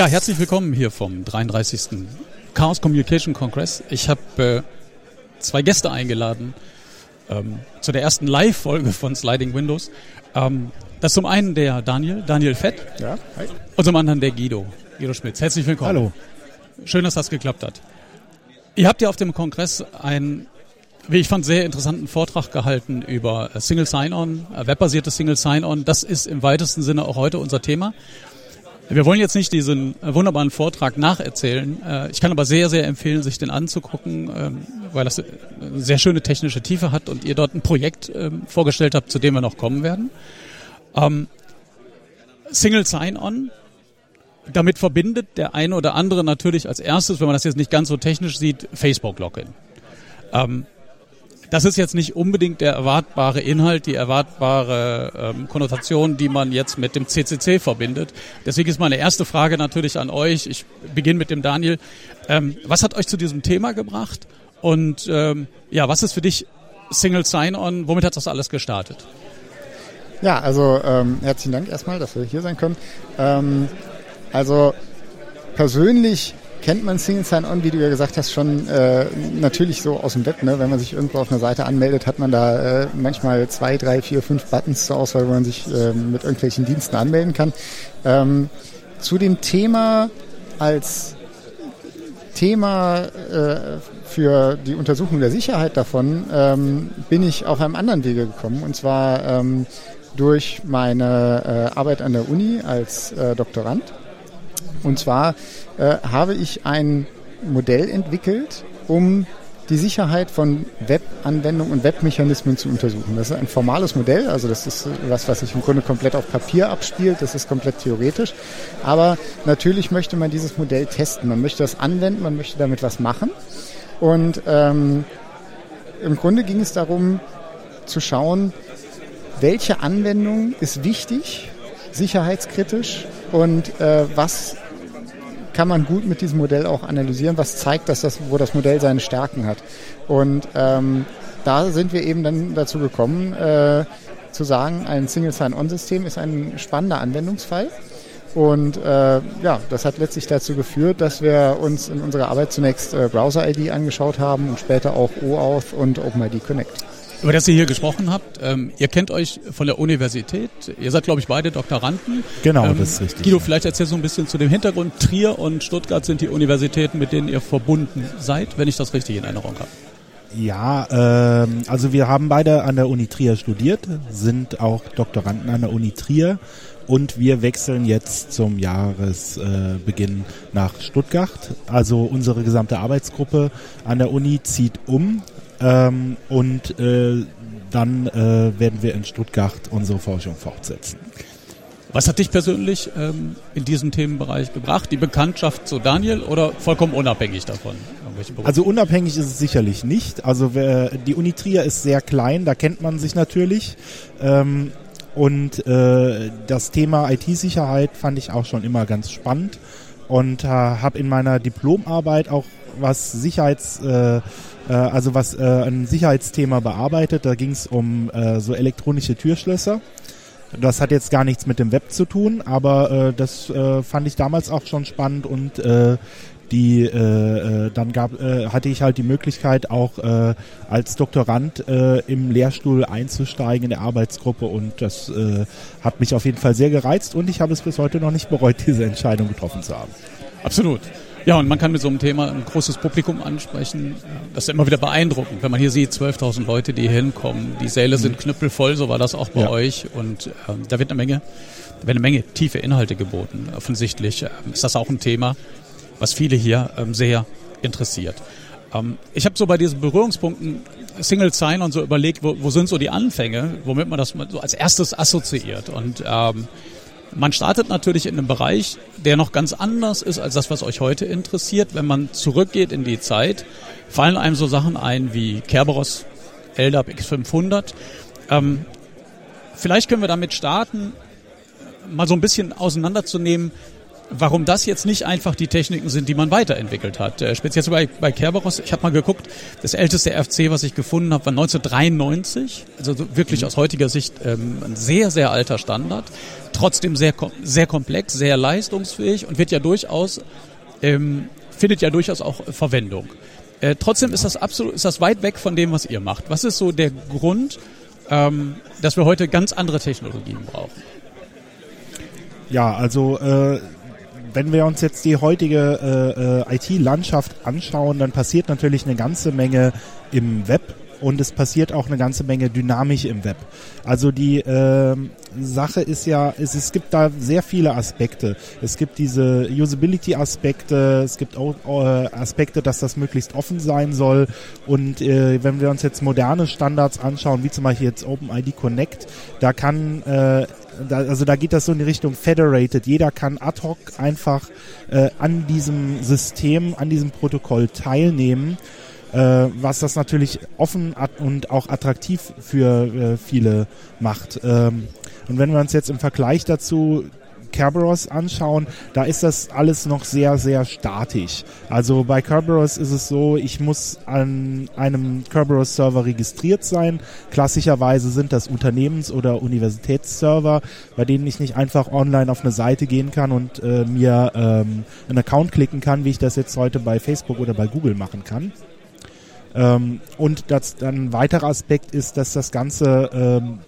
Ja, herzlich willkommen hier vom 33. Chaos Communication Congress. Ich habe äh, zwei Gäste eingeladen ähm, zu der ersten Live-Folge von Sliding Windows. Ähm, das ist zum einen der Daniel, Daniel Fett. Ja, hi. Und zum anderen der Guido, Guido Schmitz. Herzlich willkommen. Hallo. Schön, dass das geklappt hat. Ihr habt ja auf dem Kongress einen, wie ich fand, sehr interessanten Vortrag gehalten über Single Sign-On, äh, webbasiertes Single Sign-On. Das ist im weitesten Sinne auch heute unser Thema. Wir wollen jetzt nicht diesen äh, wunderbaren Vortrag nacherzählen. Äh, ich kann aber sehr, sehr empfehlen, sich den anzugucken, ähm, weil das eine sehr schöne technische Tiefe hat und ihr dort ein Projekt ähm, vorgestellt habt, zu dem wir noch kommen werden. Ähm, Single Sign-On, damit verbindet der eine oder andere natürlich als erstes, wenn man das jetzt nicht ganz so technisch sieht, Facebook-Login. Das ist jetzt nicht unbedingt der erwartbare Inhalt, die erwartbare ähm, Konnotation, die man jetzt mit dem CCC verbindet. Deswegen ist meine erste Frage natürlich an euch. Ich beginne mit dem Daniel. Ähm, was hat euch zu diesem Thema gebracht? Und ähm, ja, was ist für dich Single Sign-On? Womit hat das alles gestartet? Ja, also ähm, herzlichen Dank erstmal, dass wir hier sein können. Ähm, also persönlich kennt man Single Sign-On, wie du ja gesagt hast, schon äh, natürlich so aus dem Web. Ne? Wenn man sich irgendwo auf einer Seite anmeldet, hat man da äh, manchmal zwei, drei, vier, fünf Buttons zur Auswahl, wo man sich äh, mit irgendwelchen Diensten anmelden kann. Ähm, zu dem Thema als Thema äh, für die Untersuchung der Sicherheit davon ähm, bin ich auf einem anderen Wege gekommen. Und zwar ähm, durch meine äh, Arbeit an der Uni als äh, Doktorand. Und zwar äh, habe ich ein Modell entwickelt, um die Sicherheit von Webanwendungen und Webmechanismen zu untersuchen. Das ist ein formales Modell, also das ist was, was sich im Grunde komplett auf Papier abspielt, das ist komplett theoretisch. Aber natürlich möchte man dieses Modell testen, man möchte das anwenden, man möchte damit was machen. Und ähm, im Grunde ging es darum zu schauen, welche Anwendung ist wichtig, sicherheitskritisch und äh, was kann man gut mit diesem Modell auch analysieren, was zeigt, dass das, wo das Modell seine Stärken hat. Und ähm, da sind wir eben dann dazu gekommen, äh, zu sagen, ein Single Sign-On-System ist ein spannender Anwendungsfall. Und äh, ja, das hat letztlich dazu geführt, dass wir uns in unserer Arbeit zunächst äh, Browser-ID angeschaut haben und später auch OAuth und OpenID Connect. Über das ihr hier gesprochen habt, ähm, ihr kennt euch von der Universität, ihr seid, glaube ich, beide Doktoranden. Genau, ähm, das ist richtig. Guido, vielleicht erzählst du ein bisschen zu dem Hintergrund. Trier und Stuttgart sind die Universitäten, mit denen ihr verbunden seid, wenn ich das richtig in Erinnerung habe. Ja, ähm, also wir haben beide an der Uni Trier studiert, sind auch Doktoranden an der Uni Trier und wir wechseln jetzt zum Jahresbeginn nach Stuttgart. Also unsere gesamte Arbeitsgruppe an der Uni zieht um ähm, und äh, dann äh, werden wir in Stuttgart unsere Forschung fortsetzen. Was hat dich persönlich ähm, in diesem Themenbereich gebracht? Die Bekanntschaft zu Daniel oder vollkommen unabhängig davon? Also unabhängig ist es sicherlich nicht. Also wer, die Uni Trier ist sehr klein, da kennt man sich natürlich. Ähm, und äh, das Thema IT-Sicherheit fand ich auch schon immer ganz spannend und äh, habe in meiner Diplomarbeit auch was Sicherheits äh, äh, also was äh, ein Sicherheitsthema bearbeitet. Da ging es um äh, so elektronische Türschlösser. Das hat jetzt gar nichts mit dem Web zu tun, aber äh, das äh, fand ich damals auch schon spannend und äh, die äh, äh, dann gab äh, hatte ich halt die Möglichkeit auch äh, als Doktorand äh, im Lehrstuhl einzusteigen in der Arbeitsgruppe und das äh, hat mich auf jeden Fall sehr gereizt und ich habe es bis heute noch nicht bereut, diese Entscheidung getroffen zu haben. Absolut. Ja, und man kann mit so einem Thema ein großes Publikum ansprechen. Das ist immer wieder beeindruckend, wenn man hier sieht, 12.000 Leute, die hier hinkommen. Die Säle sind mhm. knüppelvoll, so war das auch bei ja. euch. Und äh, da wird eine Menge, da werden eine Menge tiefe Inhalte geboten. Offensichtlich äh, ist das auch ein Thema, was viele hier ähm, sehr interessiert. Ähm, ich habe so bei diesen Berührungspunkten Single Sign und so überlegt, wo, wo sind so die Anfänge, womit man das so als erstes assoziiert. Und ähm, man startet natürlich in einem Bereich, der noch ganz anders ist als das, was euch heute interessiert. Wenn man zurückgeht in die Zeit, fallen einem so Sachen ein wie Kerberos LDAP X500. Ähm, vielleicht können wir damit starten, mal so ein bisschen auseinanderzunehmen, warum das jetzt nicht einfach die Techniken sind, die man weiterentwickelt hat. Äh, speziell bei, bei Kerberos, ich habe mal geguckt, das älteste FC, was ich gefunden habe, war 1993, also wirklich mhm. aus heutiger Sicht ähm, ein sehr, sehr alter Standard, trotzdem sehr, sehr komplex, sehr leistungsfähig und wird ja durchaus, ähm, findet ja durchaus auch Verwendung. Äh, trotzdem ist das absolut, ist das weit weg von dem, was ihr macht. Was ist so der Grund, ähm, dass wir heute ganz andere Technologien brauchen? Ja, also äh, wenn wir uns jetzt die heutige äh, äh IT-Landschaft anschauen, dann passiert natürlich eine ganze Menge im Web und es passiert auch eine ganze Menge Dynamik im Web. Also die äh, Sache ist ja, es, es gibt da sehr viele Aspekte. Es gibt diese Usability-Aspekte, es gibt auch äh, Aspekte, dass das möglichst offen sein soll. Und äh, wenn wir uns jetzt moderne Standards anschauen, wie zum Beispiel jetzt OpenID Connect, da kann äh, da, also da geht das so in die Richtung federated. Jeder kann ad hoc einfach äh, an diesem System, an diesem Protokoll teilnehmen was das natürlich offen und auch attraktiv für äh, viele macht. Ähm, und wenn wir uns jetzt im Vergleich dazu Kerberos anschauen, da ist das alles noch sehr, sehr statisch. Also bei Kerberos ist es so, ich muss an einem Kerberos-Server registriert sein. Klassischerweise sind das Unternehmens- oder Universitätsserver, bei denen ich nicht einfach online auf eine Seite gehen kann und äh, mir ähm, einen Account klicken kann, wie ich das jetzt heute bei Facebook oder bei Google machen kann. Ähm, und das, dann ein weiterer Aspekt ist, dass das Ganze ähm,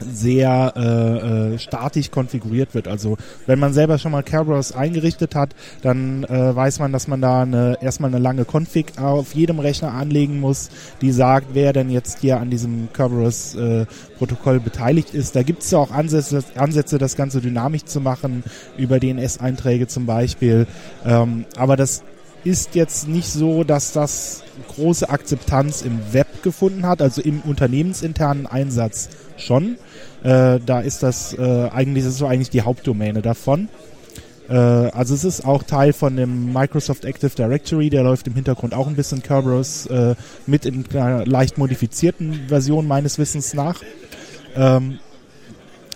sehr äh, äh, statisch konfiguriert wird. Also wenn man selber schon mal Kerberos eingerichtet hat, dann äh, weiß man, dass man da eine, erstmal eine lange Config auf jedem Rechner anlegen muss, die sagt, wer denn jetzt hier an diesem Kerberos äh, beteiligt ist. Da gibt es ja auch Ansätze, Ansätze, das Ganze dynamisch zu machen, über DNS-Einträge zum Beispiel. Ähm, aber das ist jetzt nicht so, dass das große Akzeptanz im Web gefunden hat, also im unternehmensinternen Einsatz schon. Äh, da ist das äh, eigentlich, das ist so eigentlich die Hauptdomäne davon. Äh, also es ist auch Teil von dem Microsoft Active Directory, der läuft im Hintergrund auch ein bisschen Kerberos äh, mit in einer leicht modifizierten Version meines Wissens nach. Ähm,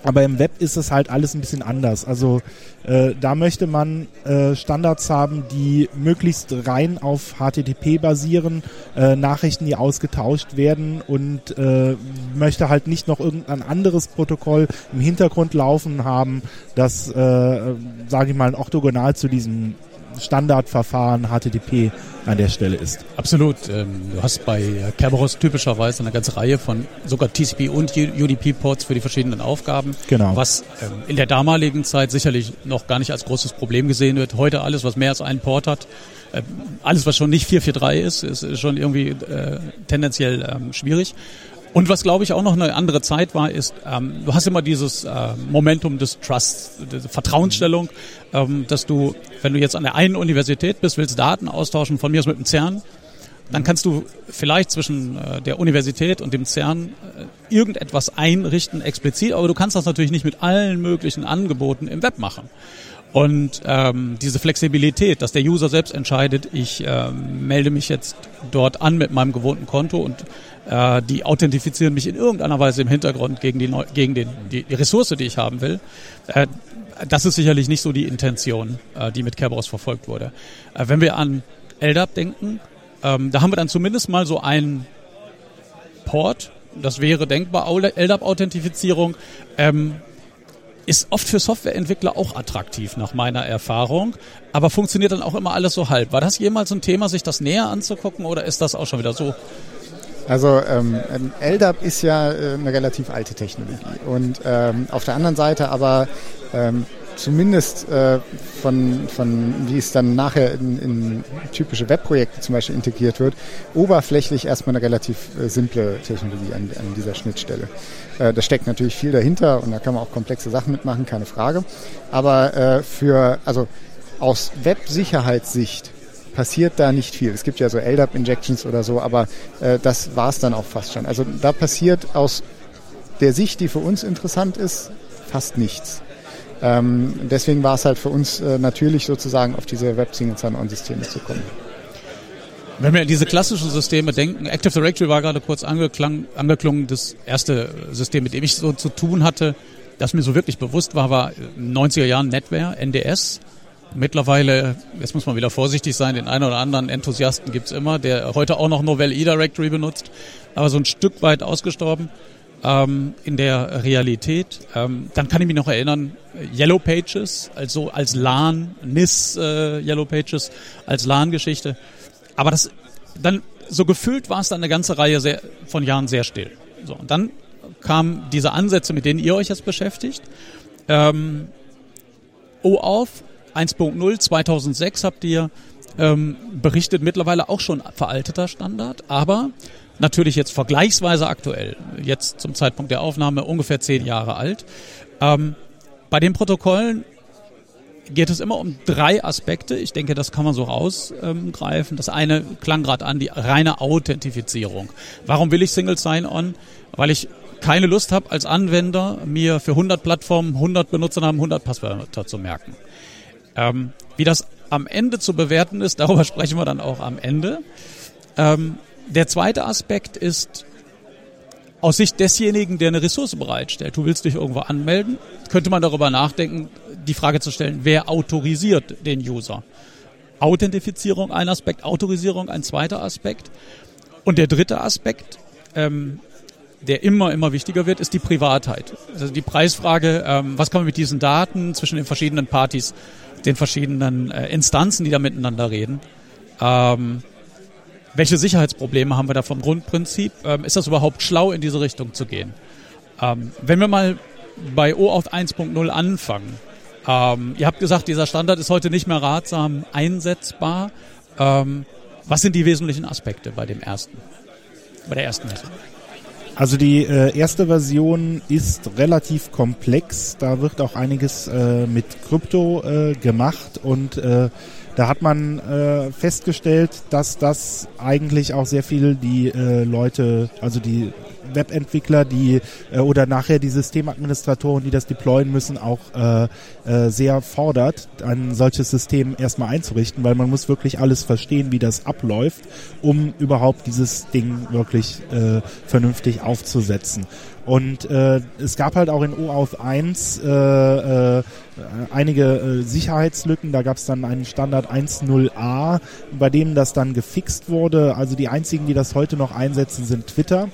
aber im Web ist es halt alles ein bisschen anders. Also äh, da möchte man äh, Standards haben, die möglichst rein auf HTTP basieren, äh, Nachrichten, die ausgetauscht werden und äh, möchte halt nicht noch irgendein anderes Protokoll im Hintergrund laufen haben, das, äh, sage ich mal, orthogonal zu diesem Standardverfahren HTTP an der Stelle ist. Absolut. Ähm, du hast bei Kerberos typischerweise eine ganze Reihe von sogar TCP und UDP-Ports für die verschiedenen Aufgaben. Genau. Was ähm, in der damaligen Zeit sicherlich noch gar nicht als großes Problem gesehen wird. Heute alles, was mehr als einen Port hat, ähm, alles, was schon nicht 443 ist, ist schon irgendwie äh, tendenziell schwierig. Und was glaube ich auch noch eine andere Zeit war, ist, ähm, du hast immer dieses äh, Momentum des Trusts, der Vertrauensstellung, ähm, dass du, wenn du jetzt an der einen Universität bist, willst Daten austauschen, von mir aus mit dem CERN, dann kannst du vielleicht zwischen äh, der Universität und dem CERN äh, irgendetwas einrichten, explizit, aber du kannst das natürlich nicht mit allen möglichen Angeboten im Web machen. Und ähm, diese Flexibilität, dass der User selbst entscheidet, ich äh, melde mich jetzt dort an mit meinem gewohnten Konto und äh, die authentifizieren mich in irgendeiner Weise im Hintergrund gegen die, gegen den, die, die Ressource, die ich haben will. Äh, das ist sicherlich nicht so die Intention, äh, die mit Kerberos verfolgt wurde. Äh, wenn wir an LDAP denken, ähm, da haben wir dann zumindest mal so einen Port, das wäre denkbar, LDAP-Authentifizierung. Ähm, ist oft für Softwareentwickler auch attraktiv, nach meiner Erfahrung, aber funktioniert dann auch immer alles so halb. War das jemals ein Thema, sich das näher anzugucken oder ist das auch schon wieder so? Also ähm, LDAP ist ja äh, eine relativ alte Technologie und ähm, auf der anderen Seite aber ähm, zumindest äh, von, von wie es dann nachher in, in typische Webprojekte zum Beispiel integriert wird, oberflächlich erstmal eine relativ äh, simple Technologie an, an dieser Schnittstelle. Äh, da steckt natürlich viel dahinter und da kann man auch komplexe Sachen mitmachen, keine Frage. Aber äh, für, also aus Websicherheitssicht passiert da nicht viel. Es gibt ja so LDAP-Injections oder so, aber äh, das war es dann auch fast schon. Also da passiert aus der Sicht, die für uns interessant ist, fast nichts. Ähm, deswegen war es halt für uns äh, natürlich sozusagen auf diese Web-Single-Sign-On-Systeme zu kommen. Wenn wir an diese klassischen Systeme denken, Active Directory war gerade kurz angeklungen, das erste System, mit dem ich so zu tun hatte, das mir so wirklich bewusst war, war in den 90er Jahren NetWare, NDS. Mittlerweile, jetzt muss man wieder vorsichtig sein, den einen oder anderen Enthusiasten gibt's immer, der heute auch noch Novell E-Directory benutzt, aber so ein Stück weit ausgestorben ähm, in der Realität. Ähm, dann kann ich mich noch erinnern, Yellow Pages, also als LAN, NIS äh, Yellow Pages, als LAN-Geschichte. Aber das dann so gefühlt war es dann eine ganze Reihe sehr, von Jahren sehr still. So, und dann kamen diese Ansätze, mit denen ihr euch jetzt beschäftigt. Ähm, OAuth 1.0 2006 habt ihr ähm, berichtet, mittlerweile auch schon veralteter Standard, aber natürlich jetzt vergleichsweise aktuell, jetzt zum Zeitpunkt der Aufnahme ungefähr zehn Jahre alt. Ähm, bei den Protokollen geht es immer um drei Aspekte. Ich denke, das kann man so rausgreifen. das eine klang gerade an, die reine Authentifizierung. Warum will ich Single Sign-On? Weil ich keine Lust habe als Anwender, mir für 100 Plattformen 100 Benutzernamen 100 Passwörter zu merken. Ähm, wie das am Ende zu bewerten ist, darüber sprechen wir dann auch am Ende. Ähm, der zweite Aspekt ist aus Sicht desjenigen, der eine Ressource bereitstellt. Du willst dich irgendwo anmelden, könnte man darüber nachdenken, die Frage zu stellen, wer autorisiert den User? Authentifizierung ein Aspekt, Autorisierung ein zweiter Aspekt. Und der dritte Aspekt, ähm, der immer, immer wichtiger wird, ist die Privatheit. Also die Preisfrage, ähm, was kann man mit diesen Daten zwischen den verschiedenen Partys, den verschiedenen äh, Instanzen, die da miteinander reden, ähm, welche Sicherheitsprobleme haben wir da vom Grundprinzip? Ähm, ist das überhaupt schlau, in diese Richtung zu gehen? Ähm, wenn wir mal bei OAuth 1.0 anfangen, ähm, ihr habt gesagt, dieser Standard ist heute nicht mehr ratsam einsetzbar. Ähm, was sind die wesentlichen Aspekte bei dem ersten, bei der ersten Messung? Also die äh, erste Version ist relativ komplex. Da wird auch einiges äh, mit Krypto äh, gemacht und äh, da hat man äh, festgestellt, dass das eigentlich auch sehr viel die äh, Leute, also die Webentwickler, die äh, oder nachher die Systemadministratoren, die das deployen müssen, auch äh, äh, sehr fordert, ein solches System erstmal einzurichten, weil man muss wirklich alles verstehen, wie das abläuft, um überhaupt dieses Ding wirklich äh, vernünftig aufzusetzen. Und äh, es gab halt auch in OAuth 1 äh, äh, einige äh, Sicherheitslücken. Da gab es dann einen Standard 1.0a, bei dem das dann gefixt wurde. Also die einzigen, die das heute noch einsetzen, sind Twitter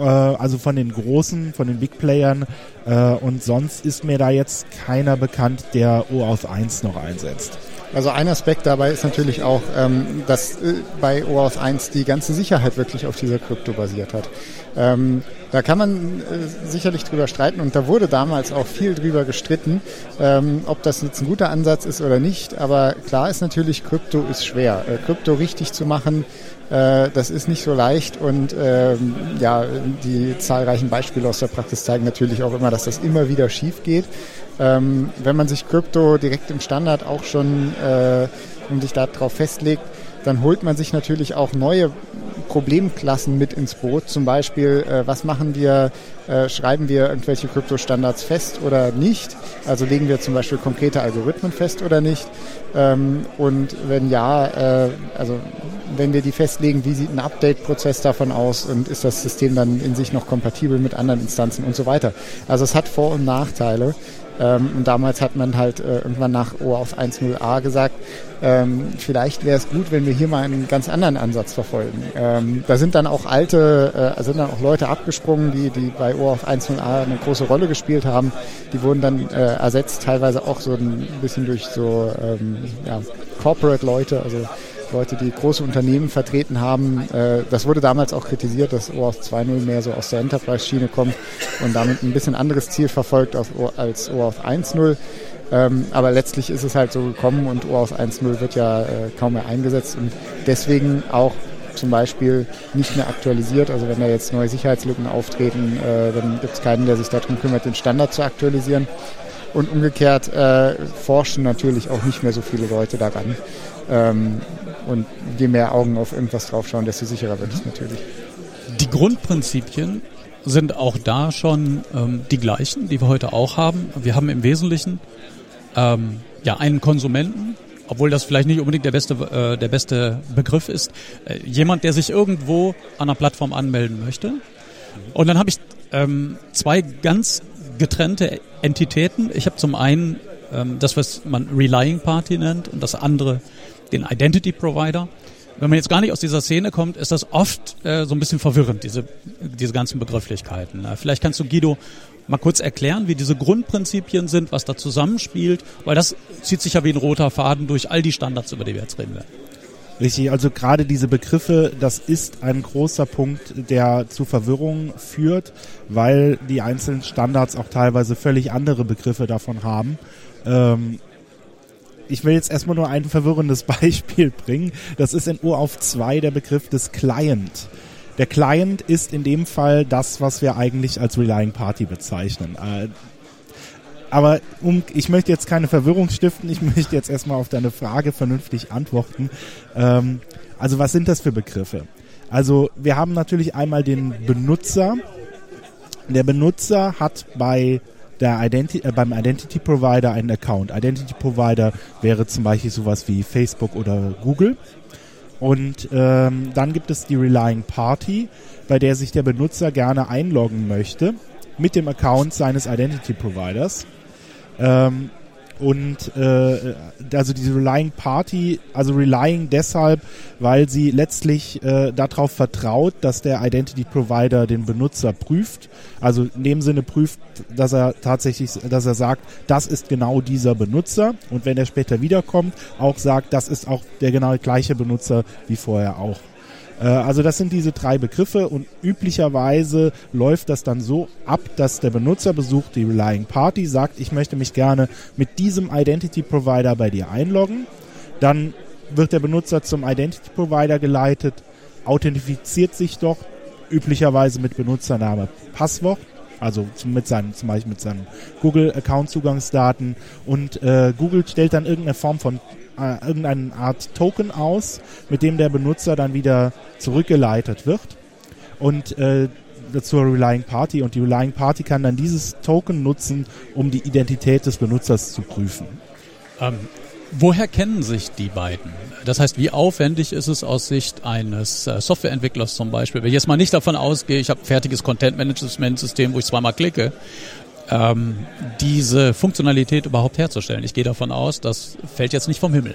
also von den großen, von den Big Playern. Äh, und sonst ist mir da jetzt keiner bekannt, der OAuth 1 noch einsetzt. Also ein Aspekt dabei ist natürlich auch, ähm, dass äh, bei OAuth 1 die ganze Sicherheit wirklich auf dieser Krypto basiert hat. Ähm, da kann man äh, sicherlich drüber streiten und da wurde damals auch viel drüber gestritten, ähm, ob das jetzt ein guter Ansatz ist oder nicht. Aber klar ist natürlich, Krypto ist schwer. Äh, Krypto richtig zu machen, äh, das ist nicht so leicht und ähm, ja, die zahlreichen Beispiele aus der Praxis zeigen natürlich auch immer, dass das immer wieder schief geht. Ähm, wenn man sich Krypto direkt im Standard auch schon äh, und sich darauf festlegt, dann holt man sich natürlich auch neue Problemklassen mit ins Boot. Zum Beispiel, äh, was machen wir, äh, schreiben wir irgendwelche Kryptostandards fest oder nicht? Also legen wir zum Beispiel konkrete Algorithmen fest oder nicht? Ähm, und wenn ja, äh, also wenn wir die festlegen, wie sieht ein Update-Prozess davon aus und ist das System dann in sich noch kompatibel mit anderen Instanzen und so weiter. Also es hat Vor- und Nachteile. Ähm, und damals hat man halt äh, irgendwann nach OAuth 1.0a gesagt, ähm, vielleicht wäre es gut, wenn wir hier mal einen ganz anderen Ansatz verfolgen. Ähm, da sind dann auch alte, äh, sind dann auch Leute abgesprungen, die, die bei OAuth 1.0a eine große Rolle gespielt haben. Die wurden dann äh, ersetzt, teilweise auch so ein bisschen durch so ähm, ja, Corporate-Leute, also Leute, die große Unternehmen vertreten haben. Äh, das wurde damals auch kritisiert, dass OAuth 2.0 mehr so aus der Enterprise-Schiene kommt und damit ein bisschen anderes Ziel verfolgt als OAuth 1.0. Ähm, aber letztlich ist es halt so gekommen und OAuth 1.0 wird ja äh, kaum mehr eingesetzt und deswegen auch zum Beispiel nicht mehr aktualisiert. Also wenn da jetzt neue Sicherheitslücken auftreten, äh, dann gibt es keinen, der sich darum kümmert, den Standard zu aktualisieren. Und umgekehrt äh, forschen natürlich auch nicht mehr so viele Leute daran. Ähm, und je mehr Augen auf irgendwas draufschauen, desto sicherer wird es natürlich. Die Grundprinzipien sind auch da schon ähm, die gleichen, die wir heute auch haben. Wir haben im Wesentlichen ähm, ja einen Konsumenten, obwohl das vielleicht nicht unbedingt der beste, äh, der beste Begriff ist. Äh, jemand, der sich irgendwo an einer Plattform anmelden möchte. Und dann habe ich ähm, zwei ganz getrennte Entitäten. Ich habe zum einen ähm, das, was man Relying Party nennt und das andere den Identity Provider. Wenn man jetzt gar nicht aus dieser Szene kommt, ist das oft äh, so ein bisschen verwirrend, diese, diese ganzen Begrifflichkeiten. Äh, vielleicht kannst du, Guido, mal kurz erklären, wie diese Grundprinzipien sind, was da zusammenspielt, weil das zieht sich ja wie ein roter Faden durch all die Standards, über die wir jetzt reden werden. Richtig, also gerade diese Begriffe, das ist ein großer Punkt, der zu Verwirrung führt, weil die einzelnen Standards auch teilweise völlig andere Begriffe davon haben. Ähm, ich will jetzt erstmal nur ein verwirrendes Beispiel bringen. Das ist in OAuth 2 der Begriff des Client. Der Client ist in dem Fall das, was wir eigentlich als Relying Party bezeichnen. Äh, aber um, ich möchte jetzt keine Verwirrung stiften, ich möchte jetzt erstmal auf deine Frage vernünftig antworten. Ähm, also was sind das für Begriffe? Also wir haben natürlich einmal den Benutzer. Der Benutzer hat bei der Identi äh, beim Identity Provider einen Account. Identity Provider wäre zum Beispiel sowas wie Facebook oder Google. Und ähm, dann gibt es die Relying Party, bei der sich der Benutzer gerne einloggen möchte mit dem Account seines Identity Providers. Ähm, und äh, also diese Relying Party, also Relying deshalb, weil sie letztlich äh, darauf vertraut, dass der Identity Provider den Benutzer prüft. Also in dem Sinne prüft, dass er tatsächlich, dass er sagt, das ist genau dieser Benutzer und wenn er später wiederkommt, auch sagt, das ist auch der genau gleiche Benutzer wie vorher auch. Äh, also das sind diese drei Begriffe und üblicherweise läuft das dann so ab, dass der Benutzer besucht die Relying Party, sagt, ich möchte mich gerne mit diesem Identity Provider bei dir einloggen. Dann wird der Benutzer zum Identity Provider geleitet, authentifiziert sich doch üblicherweise mit Benutzername, Passwort, also mit seinen, zum Beispiel mit seinen Google-Account-Zugangsdaten und äh, Google stellt dann irgendeine Form von äh, irgendeine Art Token aus, mit dem der Benutzer dann wieder zurückgeleitet wird. Und äh, zur Relying Party und die Relying Party kann dann dieses Token nutzen, um die Identität des Benutzers zu prüfen. Ähm, woher kennen sich die beiden? Das heißt, wie aufwendig ist es aus Sicht eines äh, Softwareentwicklers zum Beispiel, wenn ich jetzt mal nicht davon ausgehe, ich habe ein fertiges Content-Management-System, wo ich zweimal klicke, ähm, diese Funktionalität überhaupt herzustellen. Ich gehe davon aus, das fällt jetzt nicht vom Himmel.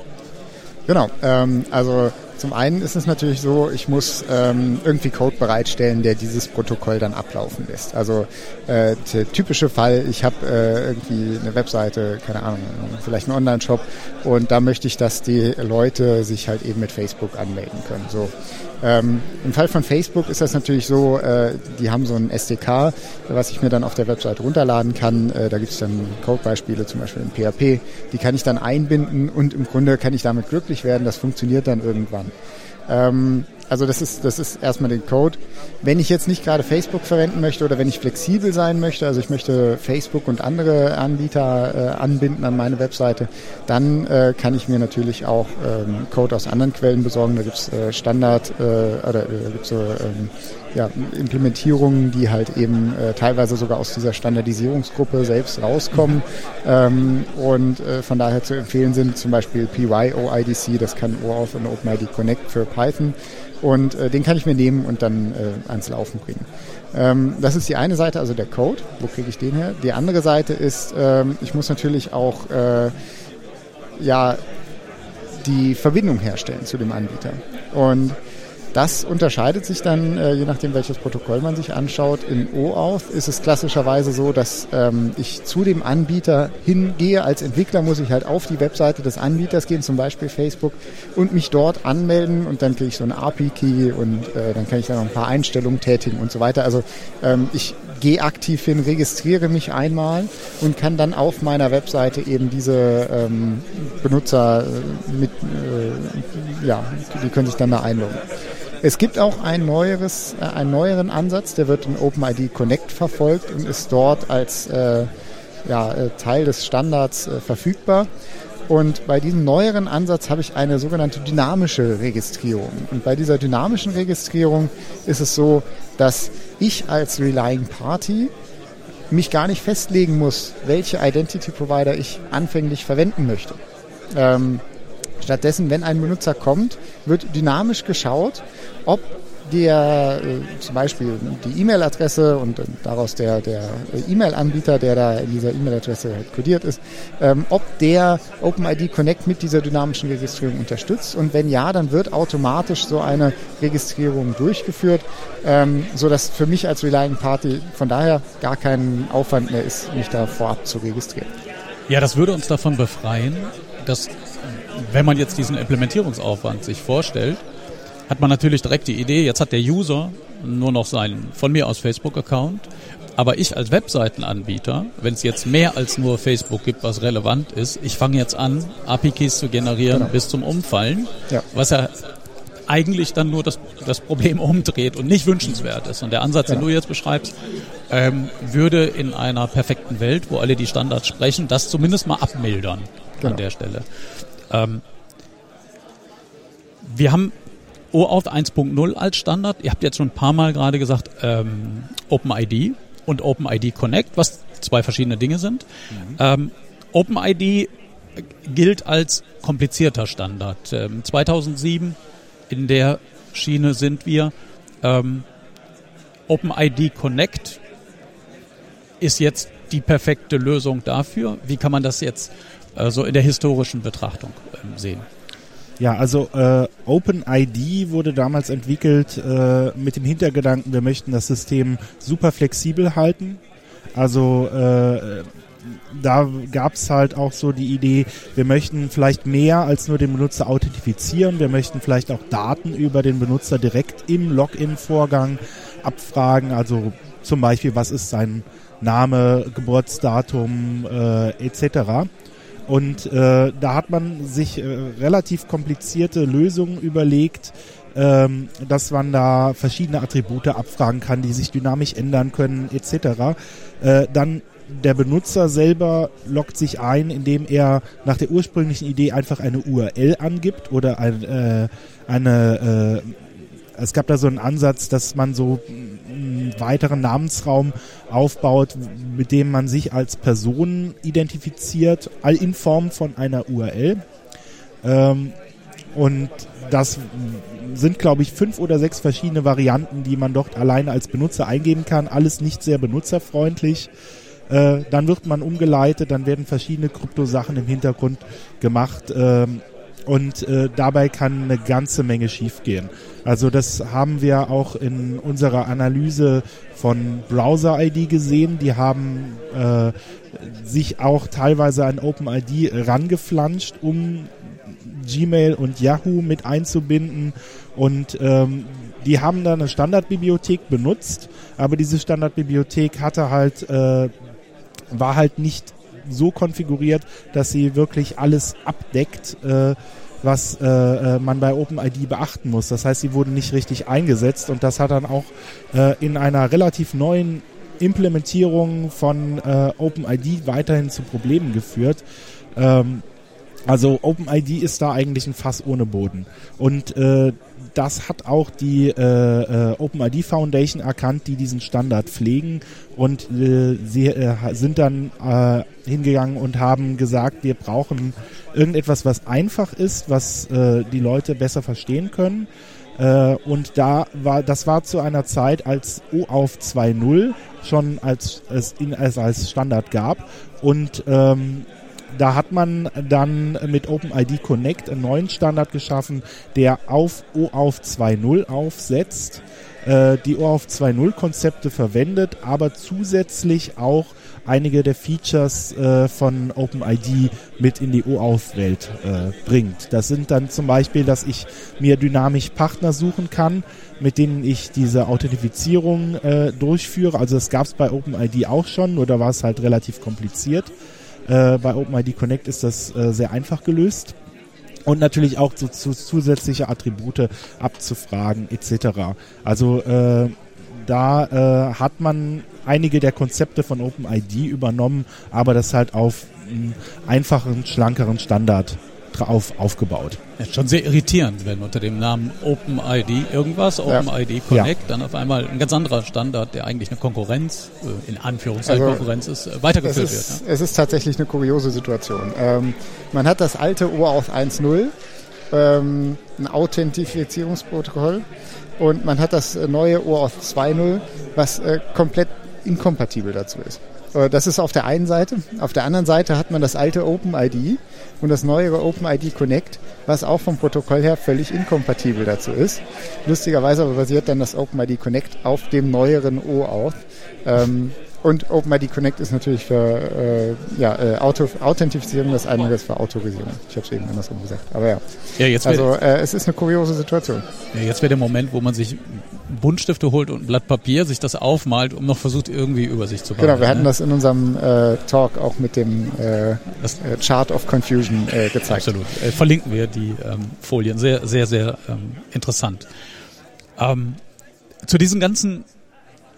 Genau, ähm, also zum einen ist es natürlich so, ich muss ähm, irgendwie Code bereitstellen, der dieses Protokoll dann ablaufen lässt. Also äh, der typische Fall, ich habe äh, irgendwie eine Webseite, keine Ahnung, vielleicht einen Online-Shop und da möchte ich, dass die Leute sich halt eben mit Facebook anmelden können. So. Ähm, Im Fall von Facebook ist das natürlich so, äh, die haben so ein SDK, was ich mir dann auf der Website runterladen kann. Äh, da gibt es dann Codebeispiele, zum Beispiel in PHP. Die kann ich dann einbinden und im Grunde kann ich damit glücklich werden. Das funktioniert dann irgendwann. Ähm, also das ist, das ist erstmal den Code. Wenn ich jetzt nicht gerade Facebook verwenden möchte oder wenn ich flexibel sein möchte, also ich möchte Facebook und andere Anbieter äh, anbinden an meine Webseite, dann äh, kann ich mir natürlich auch ähm, Code aus anderen Quellen besorgen. Da gibt's äh, Standard äh, oder äh, gibt's so ähm, ja, Implementierungen, die halt eben äh, teilweise sogar aus dieser Standardisierungsgruppe selbst rauskommen ähm, und äh, von daher zu empfehlen sind zum Beispiel PYOIDC, das kann OAuth und OpenID Connect für Python und äh, den kann ich mir nehmen und dann äh, ans Laufen bringen. Ähm, das ist die eine Seite, also der Code. Wo kriege ich den her? Die andere Seite ist, ähm, ich muss natürlich auch äh, ja, die Verbindung herstellen zu dem Anbieter. Und das unterscheidet sich dann, äh, je nachdem, welches Protokoll man sich anschaut. In OAuth ist es klassischerweise so, dass ähm, ich zu dem Anbieter hingehe. Als Entwickler muss ich halt auf die Webseite des Anbieters gehen, zum Beispiel Facebook, und mich dort anmelden und dann kriege ich so einen API-Key und äh, dann kann ich dann noch ein paar Einstellungen tätigen und so weiter. Also ähm, ich gehe aktiv hin, registriere mich einmal und kann dann auf meiner Webseite eben diese ähm, Benutzer äh, mit, äh, ja, die können sich dann da einloggen. Es gibt auch ein neueres, äh, einen neueren Ansatz, der wird in OpenID Connect verfolgt und ist dort als äh, ja, äh, Teil des Standards äh, verfügbar. Und bei diesem neueren Ansatz habe ich eine sogenannte dynamische Registrierung. Und bei dieser dynamischen Registrierung ist es so, dass ich als Relying Party mich gar nicht festlegen muss, welche Identity Provider ich anfänglich verwenden möchte. Ähm, Stattdessen, wenn ein Benutzer kommt, wird dynamisch geschaut, ob der äh, zum Beispiel die E-Mail-Adresse und äh, daraus der, der E-Mail-Anbieter, der da in dieser E-Mail-Adresse halt kodiert ist, ähm, ob der OpenID Connect mit dieser dynamischen Registrierung unterstützt. Und wenn ja, dann wird automatisch so eine Registrierung durchgeführt, ähm, sodass für mich als Relying Party von daher gar kein Aufwand mehr ist, mich da vorab zu registrieren. Ja, das würde uns davon befreien, dass wenn man jetzt diesen Implementierungsaufwand sich vorstellt, hat man natürlich direkt die Idee, jetzt hat der User nur noch seinen von mir aus Facebook-Account, aber ich als Webseitenanbieter, wenn es jetzt mehr als nur Facebook gibt, was relevant ist, ich fange jetzt an, API-Keys zu generieren genau. bis zum Umfallen, ja. was ja eigentlich dann nur das, das Problem umdreht und nicht wünschenswert ist. Und der Ansatz, den du jetzt beschreibst, ähm, würde in einer perfekten Welt, wo alle die Standards sprechen, das zumindest mal abmildern genau. an der Stelle. Ähm, wir haben OAuth 1.0 als Standard. Ihr habt jetzt schon ein paar Mal gerade gesagt, ähm, OpenID und OpenID Connect, was zwei verschiedene Dinge sind. Mhm. Ähm, OpenID gilt als komplizierter Standard. Ähm, 2007 in der Schiene sind wir. Ähm, OpenID Connect ist jetzt die perfekte Lösung dafür. Wie kann man das jetzt so in der historischen Betrachtung äh, sehen? Ja, also äh, OpenID wurde damals entwickelt äh, mit dem Hintergedanken, wir möchten das System super flexibel halten. Also äh, da gab es halt auch so die Idee, wir möchten vielleicht mehr als nur den Benutzer authentifizieren, wir möchten vielleicht auch Daten über den Benutzer direkt im Login-Vorgang abfragen, also zum Beispiel, was ist sein Name, Geburtsdatum äh, etc. Und äh, da hat man sich äh, relativ komplizierte Lösungen überlegt, ähm, dass man da verschiedene Attribute abfragen kann, die sich dynamisch ändern können etc. Äh, dann der Benutzer selber loggt sich ein, indem er nach der ursprünglichen Idee einfach eine URL angibt oder ein, äh, eine äh, es gab da so einen Ansatz, dass man so einen weiteren Namensraum aufbaut, mit dem man sich als Person identifiziert, all in Form von einer URL. Ähm, und das sind, glaube ich, fünf oder sechs verschiedene Varianten, die man dort alleine als Benutzer eingeben kann. Alles nicht sehr benutzerfreundlich. Äh, dann wird man umgeleitet, dann werden verschiedene Kryptosachen im Hintergrund gemacht. Ähm, und äh, dabei kann eine ganze Menge schiefgehen. Also das haben wir auch in unserer Analyse von Browser-ID gesehen. Die haben äh, sich auch teilweise an OpenID rangeflanscht, um Gmail und Yahoo mit einzubinden und ähm, die haben da eine Standardbibliothek benutzt, aber diese Standardbibliothek hatte halt äh, war halt nicht so konfiguriert, dass sie wirklich alles abdeckt, äh, was äh, äh man bei OpenID beachten muss. Das heißt, sie wurden nicht richtig eingesetzt und das hat dann auch äh, in einer relativ neuen Implementierung von äh, OpenID weiterhin zu Problemen geführt. Ähm, also OpenID ist da eigentlich ein Fass ohne Boden. Und äh, das hat auch die äh, äh, OpenID Foundation erkannt, die diesen Standard pflegen und äh, sie äh, sind dann äh, hingegangen und haben gesagt, wir brauchen irgendetwas, was einfach ist, was äh, die Leute besser verstehen können. Äh, und da war, das war zu einer Zeit, als OAuth 2.0 schon als, als, als, als Standard gab und ähm, da hat man dann mit OpenID Connect einen neuen Standard geschaffen, der auf OAuth 2.0 aufsetzt, äh, die OAuth 2.0 Konzepte verwendet, aber zusätzlich auch einige der Features äh, von OpenID mit in die OAuth-Welt äh, bringt. Das sind dann zum Beispiel, dass ich mir dynamisch Partner suchen kann, mit denen ich diese Authentifizierung äh, durchführe. Also das gab es bei OpenID auch schon, nur da war es halt relativ kompliziert. Äh, bei OpenID Connect ist das äh, sehr einfach gelöst. Und natürlich auch zu, zu zusätzliche Attribute abzufragen etc. Also äh, da äh, hat man einige der Konzepte von OpenID übernommen, aber das halt auf einen einfachen, schlankeren Standard drauf aufgebaut. Ja, schon sehr irritierend, wenn unter dem Namen OpenID irgendwas, OpenID ja. Connect, ja. dann auf einmal ein ganz anderer Standard, der eigentlich eine Konkurrenz, äh, in Anführungszeichen also, Konkurrenz ist, äh, weitergeführt es ist, wird. Ja? Es ist tatsächlich eine kuriose Situation. Ähm, man hat das alte OAuth 1.0, ähm, ein Authentifizierungsprotokoll, und man hat das neue OAuth 2.0, was äh, komplett inkompatibel dazu ist. Äh, das ist auf der einen Seite. Auf der anderen Seite hat man das alte OpenID und das neuere OpenID Connect, was auch vom Protokoll her völlig inkompatibel dazu ist. Lustigerweise aber basiert dann das OpenID Connect auf dem neueren OAuth. Ähm, und OpenID Connect ist natürlich für äh, ja, äh, Auto, Authentifizierung, das andere ist für Autorisierung. Ich habe es eben andersrum gesagt. Aber ja. ja jetzt also äh, es ist eine kuriose Situation. Ja, jetzt wäre der Moment, wo man sich Buntstifte holt und ein Blatt Papier, sich das aufmalt und noch versucht, irgendwie über sich zu behalten. Genau, wir hatten ne? das in unserem äh, Talk auch mit dem äh, äh, Chart of Confusion äh, gezeigt. Absolut. Äh, verlinken wir die ähm, Folien. Sehr, sehr, sehr ähm, interessant. Ähm, zu diesen ganzen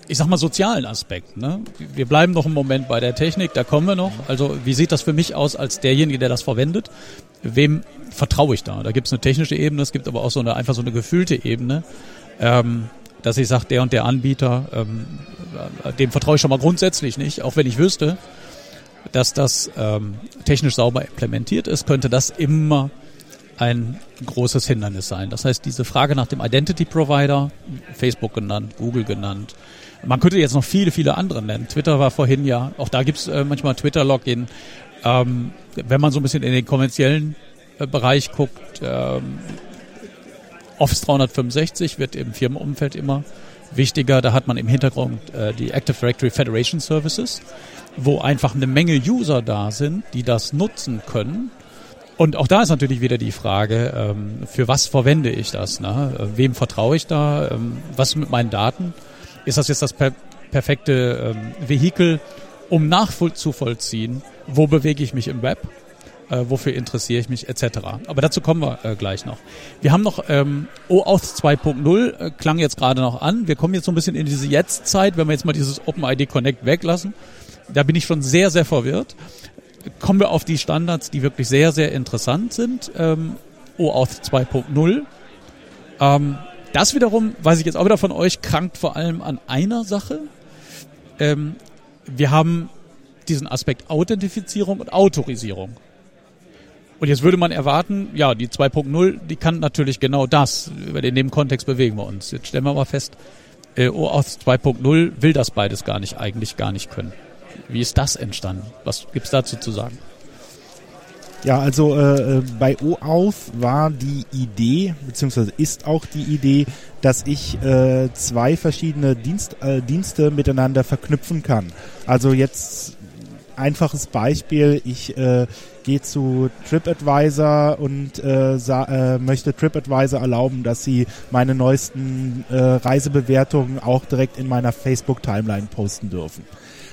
ich sag mal, sozialen Aspekten. Ne? Wir bleiben noch einen Moment bei der Technik, da kommen wir noch. Also wie sieht das für mich aus als derjenige, der das verwendet? Wem vertraue ich da? Da gibt es eine technische Ebene, es gibt aber auch so eine einfach so eine gefühlte Ebene, ähm, dass ich sage, der und der Anbieter, ähm, dem vertraue ich schon mal grundsätzlich nicht, auch wenn ich wüsste, dass das ähm, technisch sauber implementiert ist, könnte das immer ein großes Hindernis sein. Das heißt, diese Frage nach dem Identity Provider, Facebook genannt, Google genannt, man könnte jetzt noch viele, viele andere nennen. Twitter war vorhin ja, auch da gibt's äh, manchmal Twitter-Login. Ähm, wenn man so ein bisschen in den kommerziellen äh, Bereich guckt, ähm, Office 365 wird im Firmenumfeld immer wichtiger. Da hat man im Hintergrund äh, die Active Directory Federation Services, wo einfach eine Menge User da sind, die das nutzen können. Und auch da ist natürlich wieder die Frage, ähm, für was verwende ich das? Ne? Äh, wem vertraue ich da? Ähm, was mit meinen Daten? Ist das jetzt das per perfekte ähm, Vehikel, um nachzuvollziehen, wo bewege ich mich im Web, äh, wofür interessiere ich mich, etc. Aber dazu kommen wir äh, gleich noch. Wir haben noch ähm, OAuth 2.0, äh, klang jetzt gerade noch an. Wir kommen jetzt so ein bisschen in diese Jetzt-Zeit, wenn wir jetzt mal dieses OpenID Connect weglassen. Da bin ich schon sehr, sehr verwirrt. Kommen wir auf die Standards, die wirklich sehr, sehr interessant sind. Ähm, OAuth 2.0. Ähm, das wiederum, weiß ich jetzt auch wieder von euch, krankt vor allem an einer Sache. Ähm, wir haben diesen Aspekt Authentifizierung und Autorisierung. Und jetzt würde man erwarten, ja, die 2.0, die kann natürlich genau das. In dem Kontext bewegen wir uns. Jetzt stellen wir mal fest, äh, OAuth 2.0 will das beides gar nicht, eigentlich gar nicht können. Wie ist das entstanden? Was gibt's dazu zu sagen? Ja, also äh, bei OAuth war die Idee, beziehungsweise ist auch die Idee, dass ich äh, zwei verschiedene Dienst, äh, Dienste miteinander verknüpfen kann. Also jetzt einfaches Beispiel, ich äh, gehe zu TripAdvisor und äh, äh, möchte TripAdvisor erlauben, dass sie meine neuesten äh, Reisebewertungen auch direkt in meiner Facebook-Timeline posten dürfen.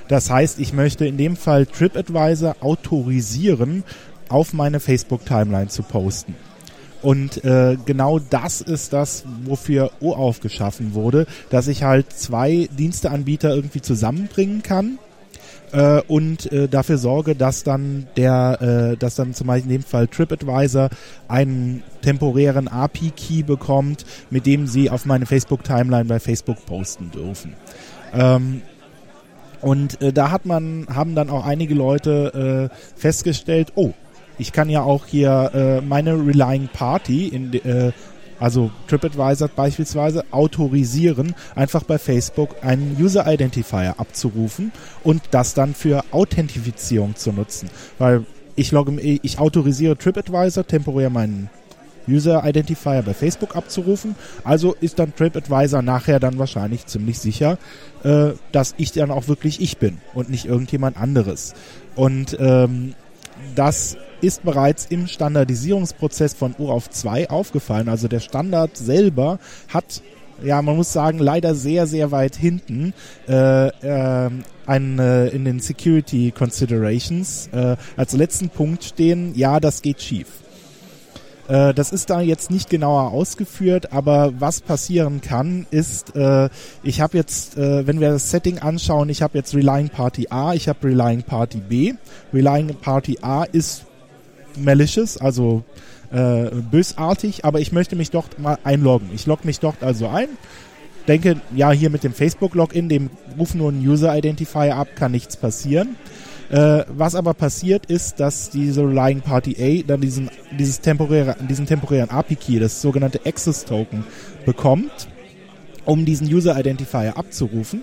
Das heißt, ich möchte in dem Fall TripAdvisor autorisieren, auf meine Facebook-Timeline zu posten. Und äh, genau das ist das, wofür OAuth geschaffen wurde, dass ich halt zwei Diensteanbieter irgendwie zusammenbringen kann äh, und äh, dafür sorge, dass dann der, äh, dass dann zum Beispiel in dem Fall TripAdvisor einen temporären API-Key bekommt, mit dem sie auf meine Facebook-Timeline bei Facebook posten dürfen. Ähm, und äh, da hat man, haben dann auch einige Leute äh, festgestellt, oh, ich kann ja auch hier äh, meine Relying Party in äh, also TripAdvisor beispielsweise autorisieren, einfach bei Facebook einen User Identifier abzurufen und das dann für Authentifizierung zu nutzen. Weil ich logge, ich autorisiere TripAdvisor temporär meinen User Identifier bei Facebook abzurufen. Also ist dann TripAdvisor nachher dann wahrscheinlich ziemlich sicher, äh, dass ich dann auch wirklich ich bin und nicht irgendjemand anderes. Und ähm, das ist bereits im Standardisierungsprozess von URAUF 2 aufgefallen. Also der Standard selber hat ja, man muss sagen, leider sehr, sehr weit hinten äh, äh, ein, äh, in den Security Considerations äh, als letzten Punkt stehen, ja, das geht schief. Äh, das ist da jetzt nicht genauer ausgeführt, aber was passieren kann, ist, äh, ich habe jetzt, äh, wenn wir das Setting anschauen, ich habe jetzt Relying Party A, ich habe Relying Party B. Relying Party A ist malicious, also äh, bösartig, aber ich möchte mich dort mal einloggen. Ich logge mich dort also ein, denke, ja, hier mit dem Facebook-Login, dem rufen nur einen User-Identifier ab, kann nichts passieren. Äh, was aber passiert ist, dass diese Relying Party A dann diesen, dieses temporäre, diesen temporären API-Key, das sogenannte Access Token, bekommt um diesen User Identifier abzurufen.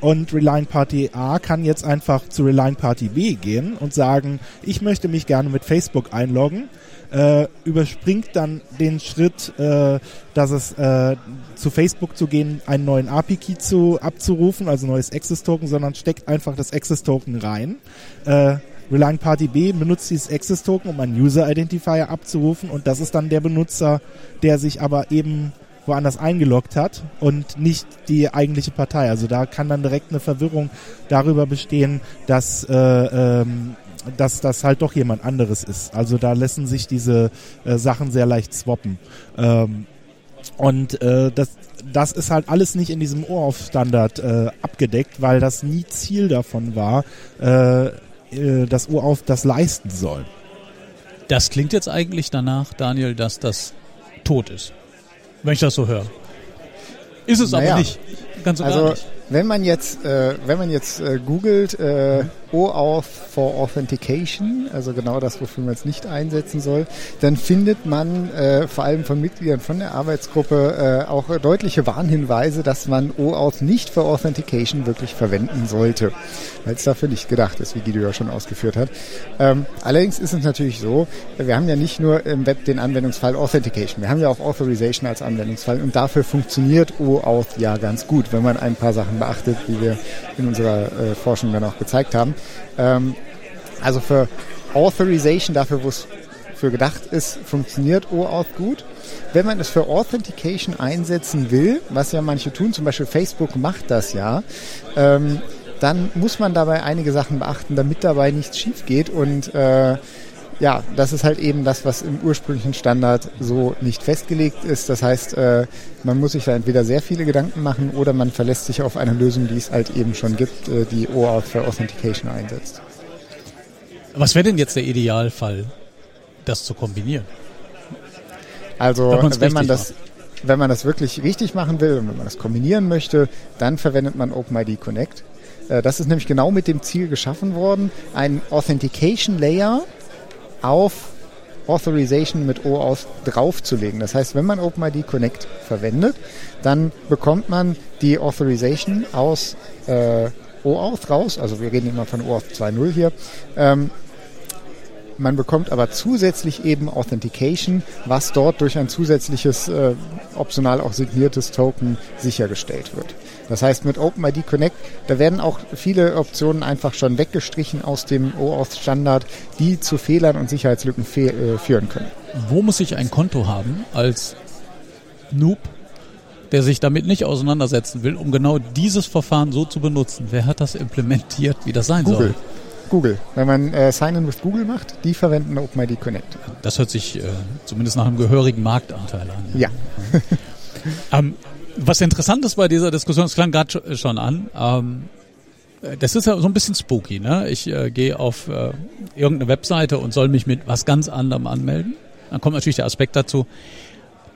Und Reliant Party A kann jetzt einfach zu Reliant Party B gehen und sagen, ich möchte mich gerne mit Facebook einloggen. Äh, überspringt dann den Schritt, äh, dass es äh, zu Facebook zu gehen, einen neuen API-Key zu abzurufen, also neues Access-Token, sondern steckt einfach das Access-Token rein. Äh, Reliant Party B benutzt dieses Access Token, um einen User Identifier abzurufen und das ist dann der Benutzer, der sich aber eben woanders eingeloggt hat und nicht die eigentliche Partei. Also da kann dann direkt eine Verwirrung darüber bestehen, dass äh, ähm, dass das halt doch jemand anderes ist. Also da lassen sich diese äh, Sachen sehr leicht swappen. Ähm, und äh, das, das ist halt alles nicht in diesem OAuth-Standard äh, abgedeckt, weil das nie Ziel davon war, äh, äh, das OAuth das leisten soll. Das klingt jetzt eigentlich danach, Daniel, dass das tot ist. Wenn ich das so höre. Ist es naja, aber nicht. Ganz und also, nicht. Wenn man jetzt, äh, wenn man jetzt äh, googelt, äh, OAuth for Authentication, also genau das, wofür man es nicht einsetzen soll, dann findet man äh, vor allem von Mitgliedern von der Arbeitsgruppe äh, auch deutliche Warnhinweise, dass man OAuth nicht für Authentication wirklich verwenden sollte, weil es dafür nicht gedacht ist, wie Guido ja schon ausgeführt hat. Ähm, allerdings ist es natürlich so, wir haben ja nicht nur im Web den Anwendungsfall Authentication, wir haben ja auch Authorization als Anwendungsfall und dafür funktioniert OAuth ja ganz gut, wenn man ein paar Sachen beachtet, wie wir in unserer äh, Forschung dann auch gezeigt haben. Ähm, also für Authorization, dafür wo es für gedacht ist, funktioniert OAuth gut. Wenn man es für Authentication einsetzen will, was ja manche tun, zum Beispiel Facebook macht das ja, ähm, dann muss man dabei einige Sachen beachten, damit dabei nichts schief geht und äh, ja, das ist halt eben das, was im ursprünglichen Standard so nicht festgelegt ist. Das heißt, äh, man muss sich da entweder sehr viele Gedanken machen oder man verlässt sich auf eine Lösung, die es halt eben schon gibt, äh, die OAuth für Authentication einsetzt. Was wäre denn jetzt der Idealfall, das zu kombinieren? Also, wenn man das, wenn man das wirklich richtig machen will und wenn man das kombinieren möchte, dann verwendet man OpenID Connect. Äh, das ist nämlich genau mit dem Ziel geschaffen worden, ein Authentication Layer auf Authorization mit OAuth draufzulegen. Das heißt, wenn man OpenID Connect verwendet, dann bekommt man die Authorization aus äh, OAuth raus. Also wir reden immer von OAuth 2.0 hier. Ähm, man bekommt aber zusätzlich eben Authentication, was dort durch ein zusätzliches, äh, optional auch signiertes Token sichergestellt wird. Das heißt, mit OpenID Connect, da werden auch viele Optionen einfach schon weggestrichen aus dem OAuth-Standard, die zu Fehlern und Sicherheitslücken äh, führen können. Wo muss ich ein Konto haben als Noob, der sich damit nicht auseinandersetzen will, um genau dieses Verfahren so zu benutzen? Wer hat das implementiert, wie das sein Google. soll? Google. Wenn man äh, Sign-in with Google macht, die verwenden OpenID Connect. Das hört sich äh, zumindest nach einem gehörigen Marktanteil an. Ja. ja. ähm, was interessant ist bei dieser Diskussion, es klang gerade schon an, ähm, das ist ja so ein bisschen spooky, ne? Ich äh, gehe auf äh, irgendeine Webseite und soll mich mit was ganz anderem anmelden. Dann kommt natürlich der Aspekt dazu,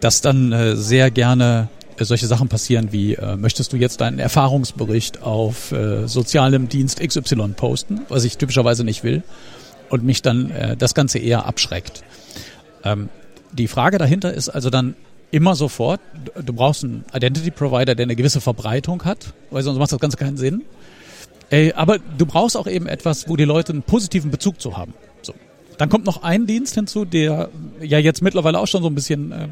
dass dann äh, sehr gerne äh, solche Sachen passieren wie, äh, möchtest du jetzt deinen Erfahrungsbericht auf äh, sozialem Dienst XY posten, was ich typischerweise nicht will, und mich dann äh, das Ganze eher abschreckt. Ähm, die Frage dahinter ist also dann, immer sofort. Du brauchst einen Identity Provider, der eine gewisse Verbreitung hat, weil sonst macht das Ganze keinen Sinn. Aber du brauchst auch eben etwas, wo die Leute einen positiven Bezug zu haben. So. Dann kommt noch ein Dienst hinzu, der ja jetzt mittlerweile auch schon so ein bisschen, äh,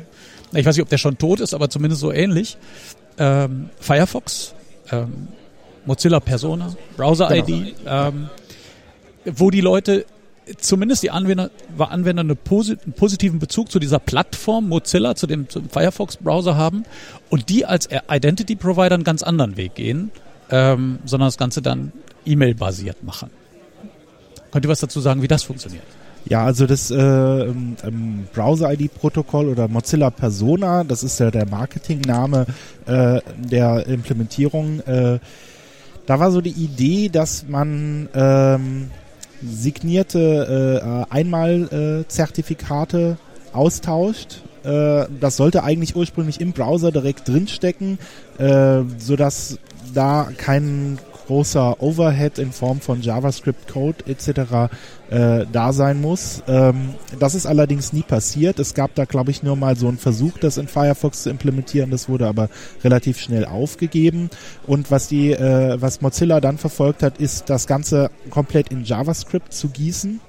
ich weiß nicht, ob der schon tot ist, aber zumindest so ähnlich. Ähm, Firefox, ähm, Mozilla Persona, Browser ID, genau. ähm, wo die Leute zumindest die Anwender, Anwender eine posit einen positiven Bezug zu dieser Plattform Mozilla, zu dem, Firefox-Browser haben und die als Identity Provider einen ganz anderen Weg gehen, ähm, sondern das Ganze dann E-Mail-basiert machen. Könnt ihr was dazu sagen, wie das funktioniert? Ja, also das äh, ähm, Browser-ID-Protokoll oder Mozilla Persona, das ist ja der Marketingname äh, der Implementierung. Äh, da war so die Idee, dass man ähm, signierte äh, Einmal-Zertifikate äh, austauscht. Äh, das sollte eigentlich ursprünglich im Browser direkt drinstecken, äh, sodass da kein großer Overhead in Form von JavaScript-Code etc. Äh, da sein muss. Ähm, das ist allerdings nie passiert. Es gab da, glaube ich, nur mal so einen Versuch, das in Firefox zu implementieren. Das wurde aber relativ schnell aufgegeben. Und was die, äh, was Mozilla dann verfolgt hat, ist das Ganze komplett in JavaScript zu gießen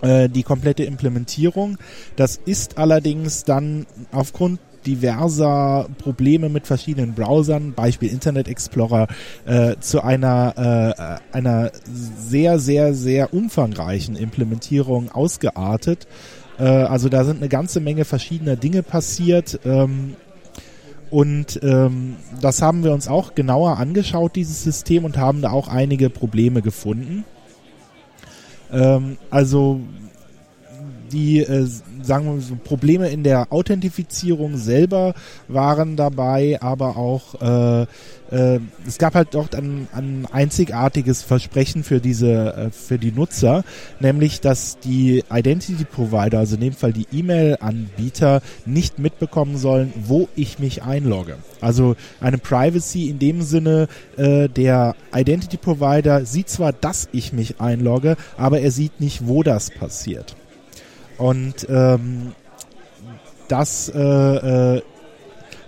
äh, die komplette Implementierung. Das ist allerdings dann aufgrund diverser Probleme mit verschiedenen Browsern, Beispiel Internet Explorer, äh, zu einer, äh, einer sehr, sehr, sehr umfangreichen Implementierung ausgeartet. Äh, also da sind eine ganze Menge verschiedener Dinge passiert. Ähm, und ähm, das haben wir uns auch genauer angeschaut, dieses System, und haben da auch einige Probleme gefunden. Ähm, also die äh, sagen wir so Probleme in der Authentifizierung selber waren dabei, aber auch äh, äh, es gab halt dort ein, ein einzigartiges Versprechen für diese äh, für die Nutzer, nämlich dass die Identity Provider, also in dem Fall die E-Mail-Anbieter, nicht mitbekommen sollen, wo ich mich einlogge. Also eine Privacy in dem Sinne, äh, der Identity Provider sieht zwar, dass ich mich einlogge, aber er sieht nicht, wo das passiert. Und ähm, das äh, äh,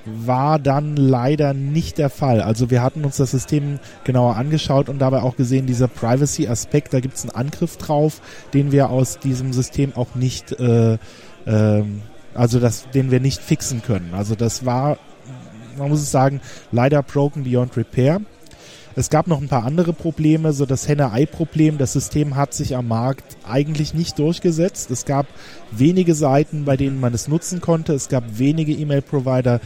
war dann leider nicht der Fall. Also wir hatten uns das System genauer angeschaut und dabei auch gesehen, dieser Privacy-Aspekt, da gibt es einen Angriff drauf, den wir aus diesem System auch nicht, äh, äh, also das, den wir nicht fixen können. Also das war, man muss es sagen, leider broken beyond repair. Es gab noch ein paar andere Probleme, so das Henne-Ei-Problem. Das System hat sich am Markt eigentlich nicht durchgesetzt. Es gab wenige Seiten, bei denen man es nutzen konnte. Es gab wenige E-Mail-Provider,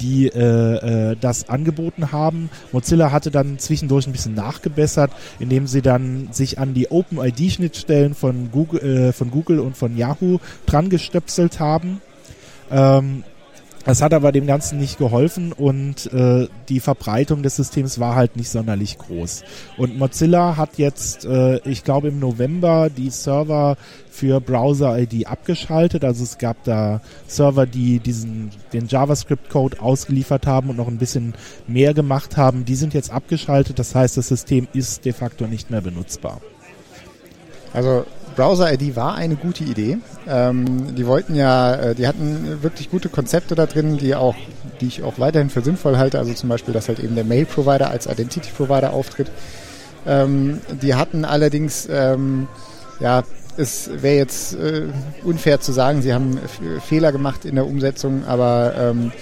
die äh, äh, das angeboten haben. Mozilla hatte dann zwischendurch ein bisschen nachgebessert, indem sie dann sich an die OpenID-Schnittstellen von Google, äh, von Google und von Yahoo dran gestöpselt haben. Ähm, das hat aber dem Ganzen nicht geholfen und äh, die Verbreitung des Systems war halt nicht sonderlich groß. Und Mozilla hat jetzt, äh, ich glaube im November, die Server für Browser-ID abgeschaltet. Also es gab da Server, die diesen den JavaScript-Code ausgeliefert haben und noch ein bisschen mehr gemacht haben. Die sind jetzt abgeschaltet. Das heißt, das System ist de facto nicht mehr benutzbar. Also Browser-ID war eine gute Idee. Ähm, die wollten ja, äh, die hatten wirklich gute Konzepte da drin, die auch, die ich auch weiterhin für sinnvoll halte. Also zum Beispiel, dass halt eben der Mail-Provider als Identity-Provider auftritt. Ähm, die hatten allerdings, ähm, ja, es wäre jetzt äh, unfair zu sagen, sie haben Fehler gemacht in der Umsetzung, aber ähm,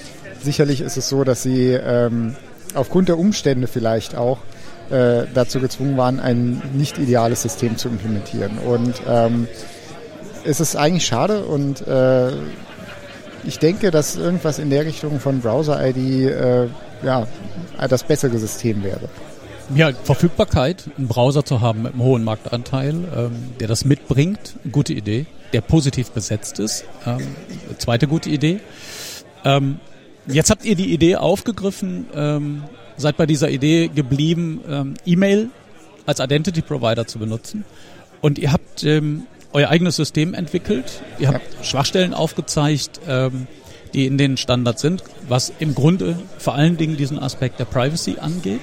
sicherlich ist es so, dass sie ähm, aufgrund der Umstände vielleicht auch äh, dazu gezwungen waren, ein nicht ideales System zu implementieren. Und ähm, es ist eigentlich schade und äh, ich denke, dass irgendwas in der Richtung von Browser-ID äh, ja, das bessere System wäre. Ja, Verfügbarkeit, einen Browser zu haben mit einem hohen Marktanteil, ähm, der das mitbringt, gute Idee, der positiv besetzt ist, ähm, zweite gute Idee. Ähm, jetzt habt ihr die Idee aufgegriffen, ähm, seid bei dieser Idee geblieben, ähm, E-Mail als Identity Provider zu benutzen. Und ihr habt ähm, euer eigenes System entwickelt. Ihr habt ja. Schwachstellen aufgezeigt, ähm, die in den Standards sind, was im Grunde vor allen Dingen diesen Aspekt der Privacy angeht.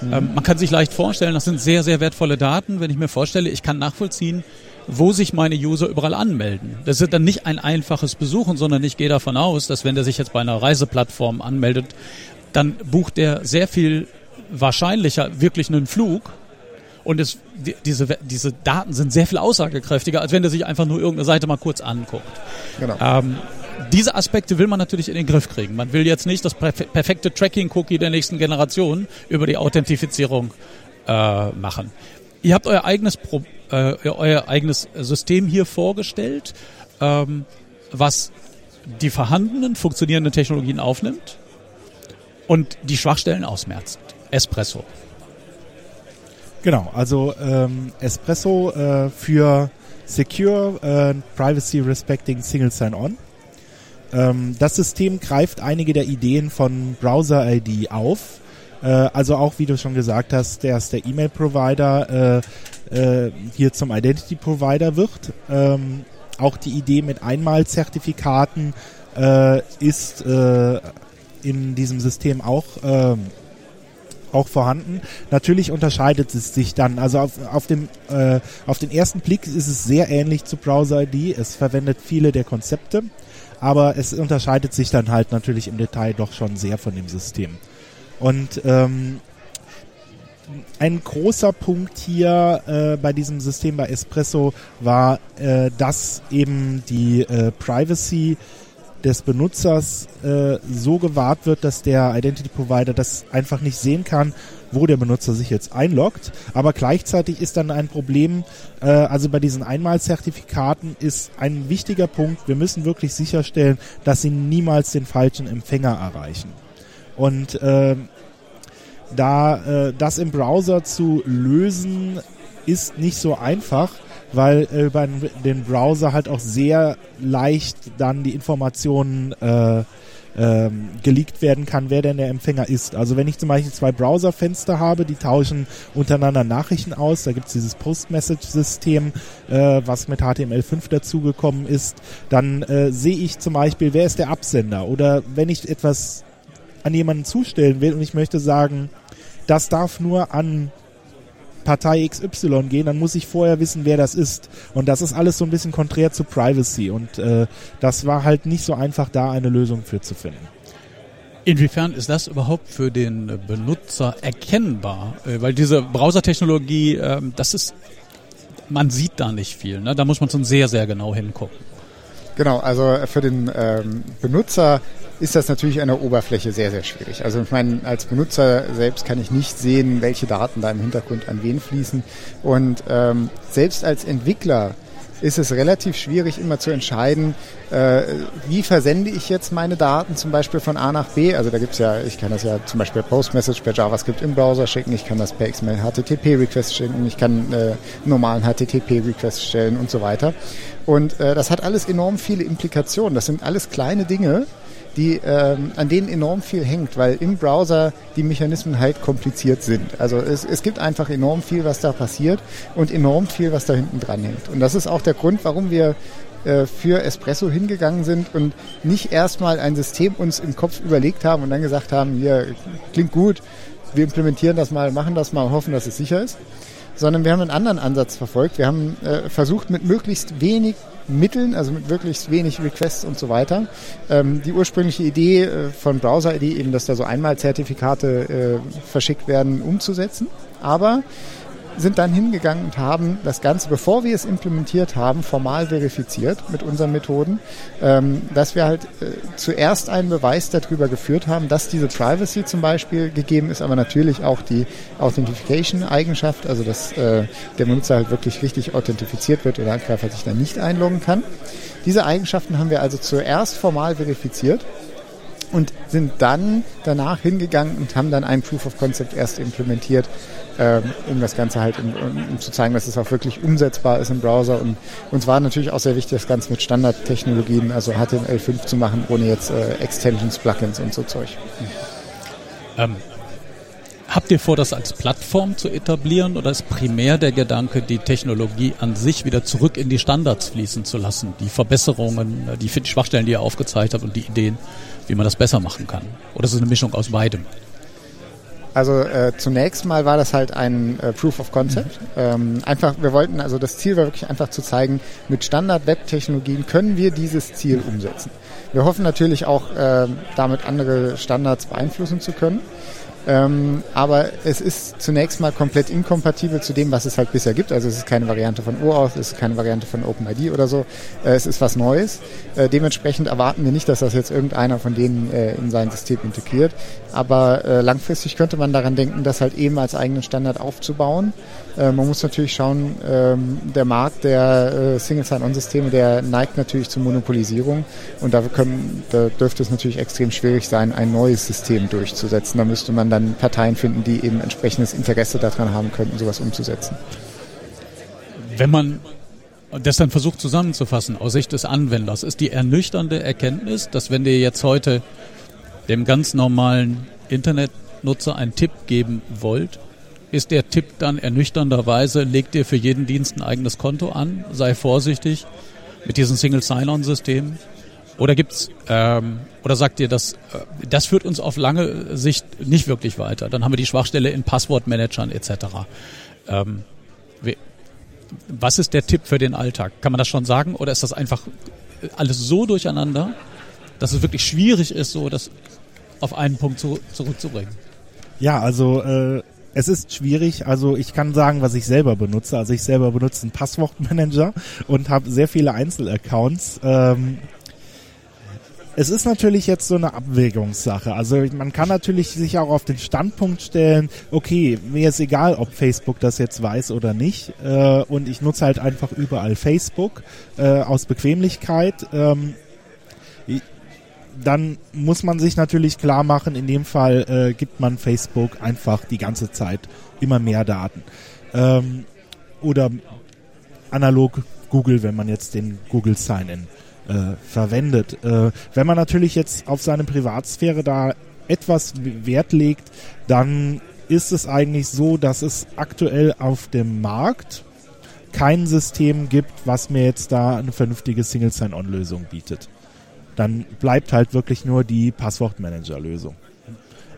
Mhm. Ähm, man kann sich leicht vorstellen, das sind sehr, sehr wertvolle Daten. Wenn ich mir vorstelle, ich kann nachvollziehen, wo sich meine User überall anmelden. Das ist dann nicht ein einfaches Besuchen, sondern ich gehe davon aus, dass wenn der sich jetzt bei einer Reiseplattform anmeldet, dann bucht der sehr viel wahrscheinlicher wirklich einen Flug. Und es, die, diese, diese Daten sind sehr viel aussagekräftiger, als wenn der sich einfach nur irgendeine Seite mal kurz anguckt. Genau. Ähm, diese Aspekte will man natürlich in den Griff kriegen. Man will jetzt nicht das perfekte Tracking-Cookie der nächsten Generation über die Authentifizierung äh, machen. Ihr habt euer eigenes, Pro, äh, euer eigenes System hier vorgestellt, ähm, was die vorhandenen funktionierenden Technologien aufnimmt und die Schwachstellen ausmerzt. Espresso. Genau, also ähm, Espresso äh, für Secure äh, Privacy Respecting Single Sign-On. Ähm, das System greift einige der Ideen von Browser ID auf. Äh, also auch, wie du schon gesagt hast, ist der E-Mail-Provider äh, äh, hier zum Identity-Provider wird. Ähm, auch die Idee mit Einmalzertifikaten äh, ist äh, in diesem System auch ähm, auch vorhanden. Natürlich unterscheidet es sich dann. Also auf, auf, dem, äh, auf den ersten Blick ist es sehr ähnlich zu Browser ID. Es verwendet viele der Konzepte, aber es unterscheidet sich dann halt natürlich im Detail doch schon sehr von dem System. Und ähm, ein großer Punkt hier äh, bei diesem System bei Espresso war, äh, dass eben die äh, Privacy des Benutzers äh, so gewahrt wird, dass der Identity Provider das einfach nicht sehen kann, wo der Benutzer sich jetzt einloggt. Aber gleichzeitig ist dann ein Problem, äh, also bei diesen Einmalzertifikaten ist ein wichtiger Punkt, wir müssen wirklich sicherstellen, dass sie niemals den falschen Empfänger erreichen. Und äh, da äh, das im Browser zu lösen, ist nicht so einfach, weil äh, über den Browser halt auch sehr leicht dann die Informationen äh, ähm, geleakt werden kann, wer denn der Empfänger ist. Also wenn ich zum Beispiel zwei Browserfenster habe, die tauschen untereinander Nachrichten aus, da gibt es dieses Post-Message-System, äh, was mit HTML5 dazugekommen ist, dann äh, sehe ich zum Beispiel, wer ist der Absender? Oder wenn ich etwas an jemanden zustellen will und ich möchte sagen, das darf nur an Partei XY gehen, dann muss ich vorher wissen, wer das ist. Und das ist alles so ein bisschen konträr zu Privacy. Und äh, das war halt nicht so einfach, da eine Lösung für zu finden. Inwiefern ist das überhaupt für den Benutzer erkennbar? Äh, weil diese Browsertechnologie, äh, das ist, man sieht da nicht viel. Ne? Da muss man schon sehr, sehr genau hingucken. Genau, also für den ähm, Benutzer ist das natürlich an der Oberfläche sehr, sehr schwierig. Also ich meine, als Benutzer selbst kann ich nicht sehen, welche Daten da im Hintergrund an wen fließen. Und ähm, selbst als Entwickler ist es relativ schwierig, immer zu entscheiden, äh, wie versende ich jetzt meine Daten zum Beispiel von A nach B. Also da gibt's ja, ich kann das ja zum Beispiel per Postmessage per JavaScript im Browser schicken, ich kann das per XML HTTP-Request schicken, ich kann äh, normalen HTTP-Request stellen und so weiter. Und äh, das hat alles enorm viele Implikationen. Das sind alles kleine Dinge, die, ähm, an denen enorm viel hängt, weil im Browser die Mechanismen halt kompliziert sind. Also es, es gibt einfach enorm viel, was da passiert und enorm viel, was da hinten dran hängt. Und das ist auch der Grund, warum wir äh, für Espresso hingegangen sind und nicht erstmal ein System uns im Kopf überlegt haben und dann gesagt haben, hier klingt gut, wir implementieren das mal, machen das mal hoffen, dass es sicher ist, sondern wir haben einen anderen Ansatz verfolgt. Wir haben äh, versucht, mit möglichst wenig Mitteln, also mit wirklich wenig Requests und so weiter. Ähm, die ursprüngliche Idee äh, von Browser-ID, eben, dass da so Einmalzertifikate äh, verschickt werden, umzusetzen. Aber sind dann hingegangen und haben das Ganze, bevor wir es implementiert haben, formal verifiziert mit unseren Methoden, ähm, dass wir halt äh, zuerst einen Beweis darüber geführt haben, dass diese Privacy zum Beispiel gegeben ist, aber natürlich auch die Authentification-Eigenschaft, also dass äh, der Benutzer halt wirklich richtig authentifiziert wird oder der Angreifer sich dann nicht einloggen kann. Diese Eigenschaften haben wir also zuerst formal verifiziert und sind dann danach hingegangen und haben dann ein Proof of Concept erst implementiert, ähm, um das Ganze halt, um, um, zu zeigen, dass es auch wirklich umsetzbar ist im Browser. Und uns war natürlich auch sehr wichtig, das Ganze mit Standardtechnologien, also HTML5 zu machen, ohne jetzt äh, Extensions, Plugins und so Zeug. Ähm, habt ihr vor, das als Plattform zu etablieren oder ist primär der Gedanke, die Technologie an sich wieder zurück in die Standards fließen zu lassen? Die Verbesserungen, die Schwachstellen, die ihr aufgezeigt habt und die Ideen? wie man das besser machen kann. Oder ist es eine Mischung aus beidem? Also äh, zunächst mal war das halt ein äh, Proof of Concept. Mhm. Ähm, einfach, wir wollten, also das Ziel war wirklich einfach zu zeigen, mit Standard-Web-Technologien können wir dieses Ziel umsetzen. Wir hoffen natürlich auch, äh, damit andere Standards beeinflussen zu können. Ähm, aber es ist zunächst mal komplett inkompatibel zu dem, was es halt bisher gibt. Also es ist keine Variante von OAuth, es ist keine Variante von OpenID oder so. Äh, es ist was Neues. Äh, dementsprechend erwarten wir nicht, dass das jetzt irgendeiner von denen äh, in sein System integriert. Aber äh, langfristig könnte man daran denken, das halt eben als eigenen Standard aufzubauen. Äh, man muss natürlich schauen, ähm, der Markt der äh, Single Sign-On-Systeme, der neigt natürlich zur Monopolisierung. Und da, können, da dürfte es natürlich extrem schwierig sein, ein neues System durchzusetzen. Da müsste man dann Parteien finden, die eben entsprechendes Interesse daran haben könnten, sowas umzusetzen. Wenn man das dann versucht zusammenzufassen aus Sicht des Anwenders, ist die ernüchternde Erkenntnis, dass wenn ihr jetzt heute dem ganz normalen Internetnutzer einen Tipp geben wollt, ist der Tipp dann ernüchternderweise, legt dir für jeden Dienst ein eigenes Konto an, sei vorsichtig mit diesem Single Sign-On-System Oder gibt's ähm, oder sagt ihr, dass äh, das führt uns auf lange Sicht nicht wirklich weiter? Dann haben wir die Schwachstelle in Passwortmanagern etc. Ähm, wie, was ist der Tipp für den Alltag? Kann man das schon sagen oder ist das einfach alles so durcheinander, dass es wirklich schwierig ist, so das auf einen Punkt zu, zurückzubringen? Ja, also äh, es ist schwierig. Also ich kann sagen, was ich selber benutze. Also ich selber benutze einen Passwortmanager und habe sehr viele Einzelaccounts. Ähm, es ist natürlich jetzt so eine Abwägungssache. Also man kann natürlich sich auch auf den Standpunkt stellen, okay, mir ist egal, ob Facebook das jetzt weiß oder nicht. Äh, und ich nutze halt einfach überall Facebook äh, aus Bequemlichkeit. Ähm, dann muss man sich natürlich klar machen, in dem Fall äh, gibt man Facebook einfach die ganze Zeit immer mehr Daten. Ähm, oder analog Google, wenn man jetzt den Google Sign-In äh, verwendet. Äh, wenn man natürlich jetzt auf seine Privatsphäre da etwas Wert legt, dann ist es eigentlich so, dass es aktuell auf dem Markt kein System gibt, was mir jetzt da eine vernünftige Single Sign-On-Lösung bietet dann bleibt halt wirklich nur die Passwortmanager-Lösung.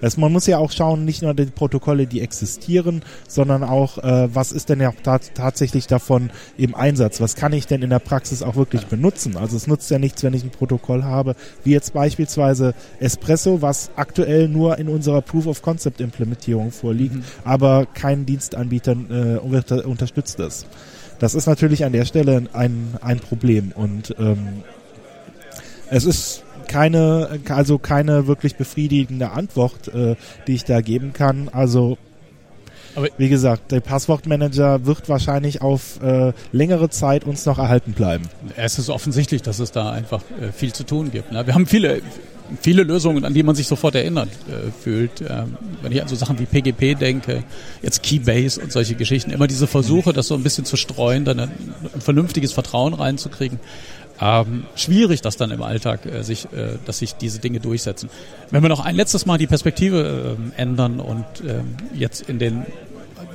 Also man muss ja auch schauen, nicht nur die Protokolle, die existieren, sondern auch, äh, was ist denn ja tatsächlich davon im Einsatz? Was kann ich denn in der Praxis auch wirklich benutzen? Also es nutzt ja nichts, wenn ich ein Protokoll habe, wie jetzt beispielsweise Espresso, was aktuell nur in unserer Proof-of-Concept-Implementierung vorliegt, mhm. aber kein Dienstanbieter äh, unterstützt es. Das ist natürlich an der Stelle ein, ein Problem und ähm, es ist keine, also keine wirklich befriedigende Antwort, äh, die ich da geben kann. Also aber wie gesagt, der Passwortmanager wird wahrscheinlich auf äh, längere Zeit uns noch erhalten bleiben. Es ist offensichtlich, dass es da einfach äh, viel zu tun gibt. Ne? Wir haben viele, viele Lösungen, an die man sich sofort erinnert äh, fühlt. Ähm, wenn ich an so Sachen wie PGP denke, jetzt Keybase und solche Geschichten, immer diese Versuche, das so ein bisschen zu streuen, dann ein, ein vernünftiges Vertrauen reinzukriegen ähm, schwierig, dass dann im Alltag äh, sich, äh, dass sich diese Dinge durchsetzen. Wenn wir noch ein letztes Mal die Perspektive äh, ändern und ähm, jetzt in den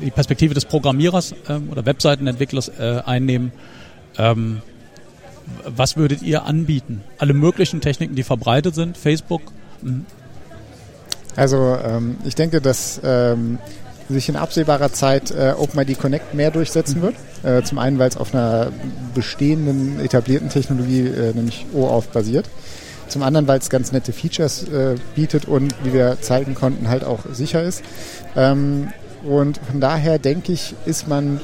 die Perspektive des Programmierers ähm, oder Webseitenentwicklers äh, einnehmen, ähm, was würdet ihr anbieten? Alle möglichen Techniken, die verbreitet sind, Facebook? Mhm. Also ähm, ich denke, dass ähm, sich in absehbarer Zeit äh, OpenID Connect mehr durchsetzen wird. Äh, zum einen, weil es auf einer bestehenden, etablierten Technologie, äh, nämlich OAuth, basiert. Zum anderen, weil es ganz nette Features äh, bietet und, wie wir zeigen konnten, halt auch sicher ist. Ähm, und von daher denke ich, ist man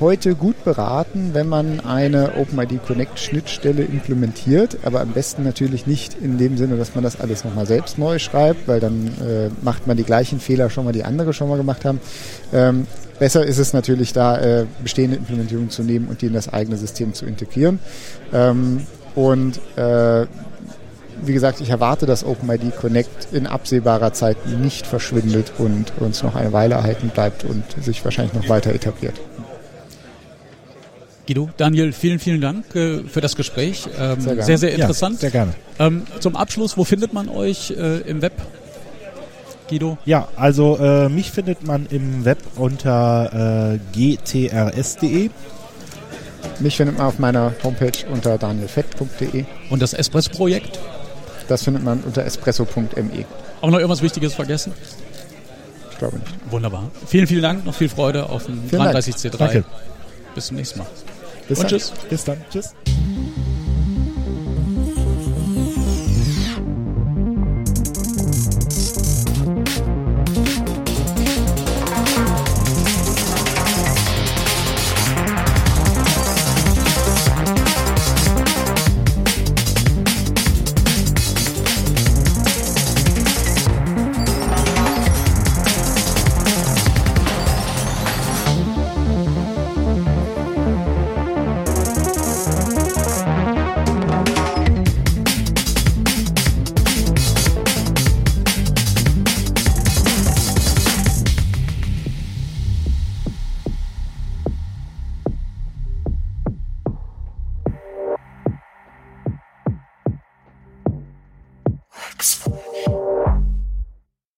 heute gut beraten, wenn man eine OpenID Connect Schnittstelle implementiert, aber am besten natürlich nicht in dem Sinne, dass man das alles nochmal selbst neu schreibt, weil dann äh, macht man die gleichen Fehler schon mal, die andere schon mal gemacht haben. Ähm, besser ist es natürlich da, äh, bestehende Implementierungen zu nehmen und die in das eigene System zu integrieren. Ähm, und äh, wie gesagt, ich erwarte, dass OpenID Connect in absehbarer Zeit nicht verschwindet und uns noch eine Weile erhalten bleibt und sich wahrscheinlich noch weiter etabliert. Guido, Daniel, vielen, vielen Dank äh, für das Gespräch. Ähm, sehr, sehr, sehr, interessant. Ja, sehr gerne. Ähm, zum Abschluss, wo findet man euch äh, im Web? Guido? Ja, also äh, mich findet man im Web unter äh, gtrs.de. Mich findet man auf meiner Homepage unter danielfett.de. Und das Espresso-Projekt? Das findet man unter espresso.me. Auch noch irgendwas Wichtiges vergessen? Ich glaube nicht. Wunderbar. Vielen, vielen Dank. Noch viel Freude auf dem 33C3. Danke. Bis zum nächsten Mal. Bis Und dann. tschüss. Bis dann. Tschüss.